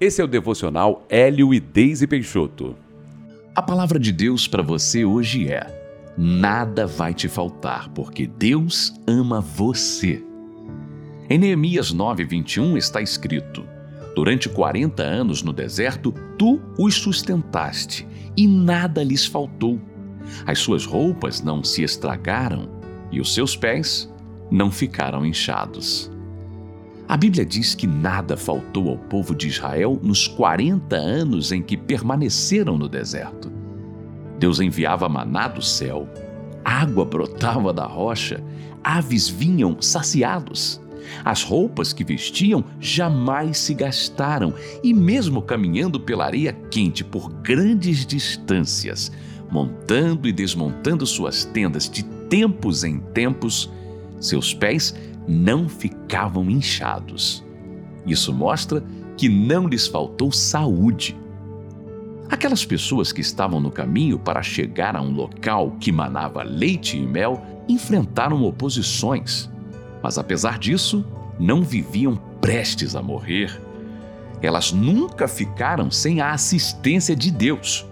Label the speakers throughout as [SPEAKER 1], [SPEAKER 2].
[SPEAKER 1] Esse é o devocional Hélio e Deise Peixoto.
[SPEAKER 2] A palavra de Deus para você hoje é: nada vai te faltar, porque Deus ama você. Em Neemias 9:21 está escrito: Durante 40 anos no deserto, tu os sustentaste e nada lhes faltou. As suas roupas não se estragaram e os seus pés não ficaram inchados. A Bíblia diz que nada faltou ao povo de Israel nos 40 anos em que permaneceram no deserto. Deus enviava maná do céu, água brotava da rocha, aves vinham saciados. As roupas que vestiam jamais se gastaram, e mesmo caminhando pela areia quente por grandes distâncias, montando e desmontando suas tendas de tempos em tempos, seus pés não ficavam inchados. Isso mostra que não lhes faltou saúde. Aquelas pessoas que estavam no caminho para chegar a um local que manava leite e mel enfrentaram oposições, mas apesar disso, não viviam prestes a morrer. Elas nunca ficaram sem a assistência de Deus.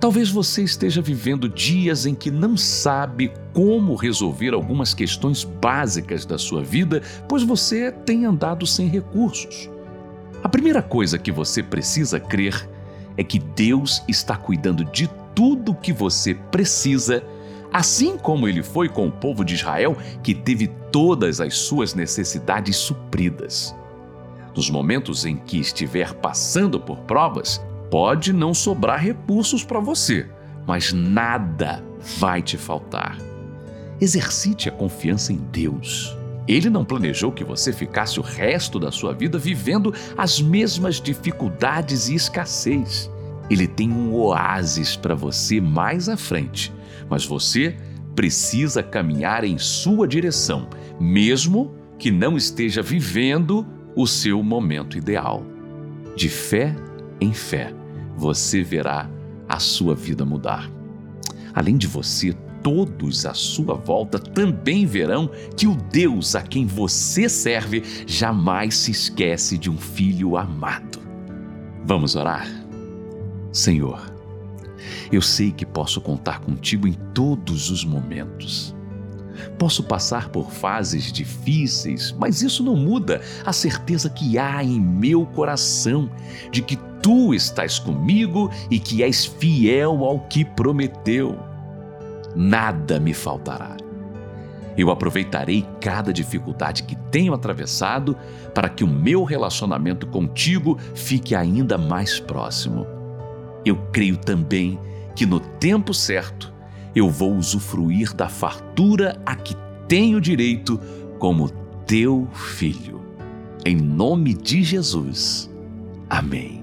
[SPEAKER 2] Talvez você esteja vivendo dias em que não sabe como resolver algumas questões básicas da sua vida, pois você tem andado sem recursos. A primeira coisa que você precisa crer é que Deus está cuidando de tudo que você precisa, assim como ele foi com o povo de Israel, que teve todas as suas necessidades supridas. Nos momentos em que estiver passando por provas, Pode não sobrar recursos para você, mas nada vai te faltar. Exercite a confiança em Deus. Ele não planejou que você ficasse o resto da sua vida vivendo as mesmas dificuldades e escassez. Ele tem um oásis para você mais à frente, mas você precisa caminhar em sua direção, mesmo que não esteja vivendo o seu momento ideal. De fé em fé, você verá a sua vida mudar. Além de você, todos à sua volta também verão que o Deus a quem você serve jamais se esquece de um filho amado. Vamos orar? Senhor, eu sei que posso contar contigo em todos os momentos. Posso passar por fases difíceis, mas isso não muda a certeza que há em meu coração de que tu estás comigo e que és fiel ao que prometeu. Nada me faltará. Eu aproveitarei cada dificuldade que tenho atravessado para que o meu relacionamento contigo fique ainda mais próximo. Eu creio também que no tempo certo eu vou usufruir da fartura a que tenho direito como teu filho. Em nome de Jesus. Amém.